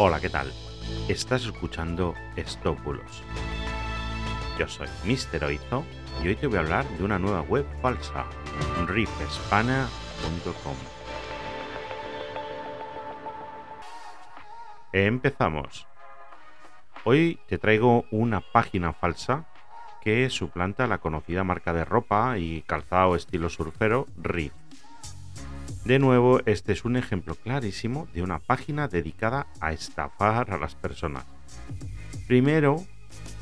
Hola, ¿qué tal? Estás escuchando Stop Bulos. Yo soy Mr. Oizo y hoy te voy a hablar de una nueva web falsa, riffespana.com. Empezamos. Hoy te traigo una página falsa que suplanta la conocida marca de ropa y calzado estilo surfero Riff. De nuevo, este es un ejemplo clarísimo de una página dedicada a estafar a las personas. Primero,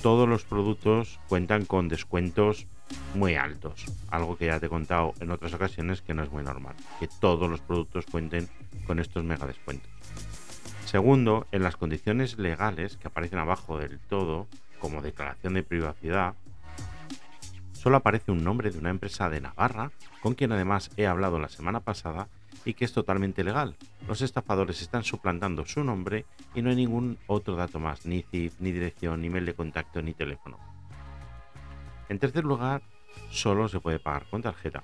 todos los productos cuentan con descuentos muy altos, algo que ya te he contado en otras ocasiones que no es muy normal, que todos los productos cuenten con estos mega descuentos. Segundo, en las condiciones legales que aparecen abajo del todo, como declaración de privacidad, solo aparece un nombre de una empresa de Navarra, con quien además he hablado la semana pasada y que es totalmente legal. Los estafadores están suplantando su nombre y no hay ningún otro dato más, ni CIF, ni dirección, ni mail de contacto, ni teléfono. En tercer lugar, solo se puede pagar con tarjeta.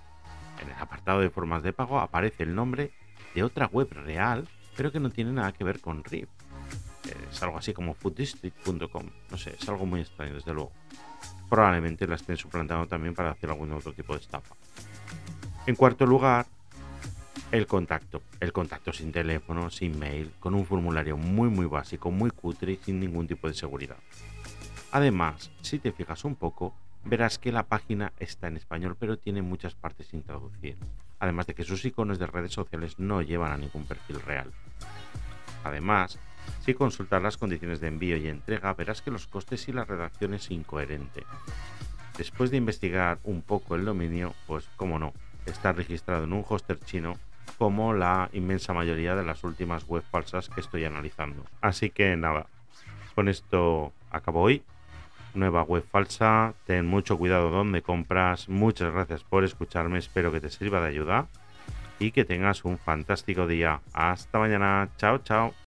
En el apartado de formas de pago aparece el nombre de otra web real, pero que no tiene nada que ver con RIP. Es algo así como fooddistrict.com. No sé, es algo muy extraño, desde luego probablemente la estén suplantando también para hacer algún otro tipo de estafa. En cuarto lugar, el contacto. El contacto sin teléfono, sin mail, con un formulario muy muy básico, muy cutre y sin ningún tipo de seguridad. Además, si te fijas un poco, verás que la página está en español pero tiene muchas partes sin traducir. Además de que sus iconos de redes sociales no llevan a ningún perfil real. Además, si consultas las condiciones de envío y entrega, verás que los costes y la redacción es incoherente. Después de investigar un poco el dominio, pues como no, está registrado en un hoster chino como la inmensa mayoría de las últimas web falsas que estoy analizando. Así que nada, con esto acabo hoy. Nueva web falsa, ten mucho cuidado donde compras. Muchas gracias por escucharme, espero que te sirva de ayuda y que tengas un fantástico día. Hasta mañana, chao chao.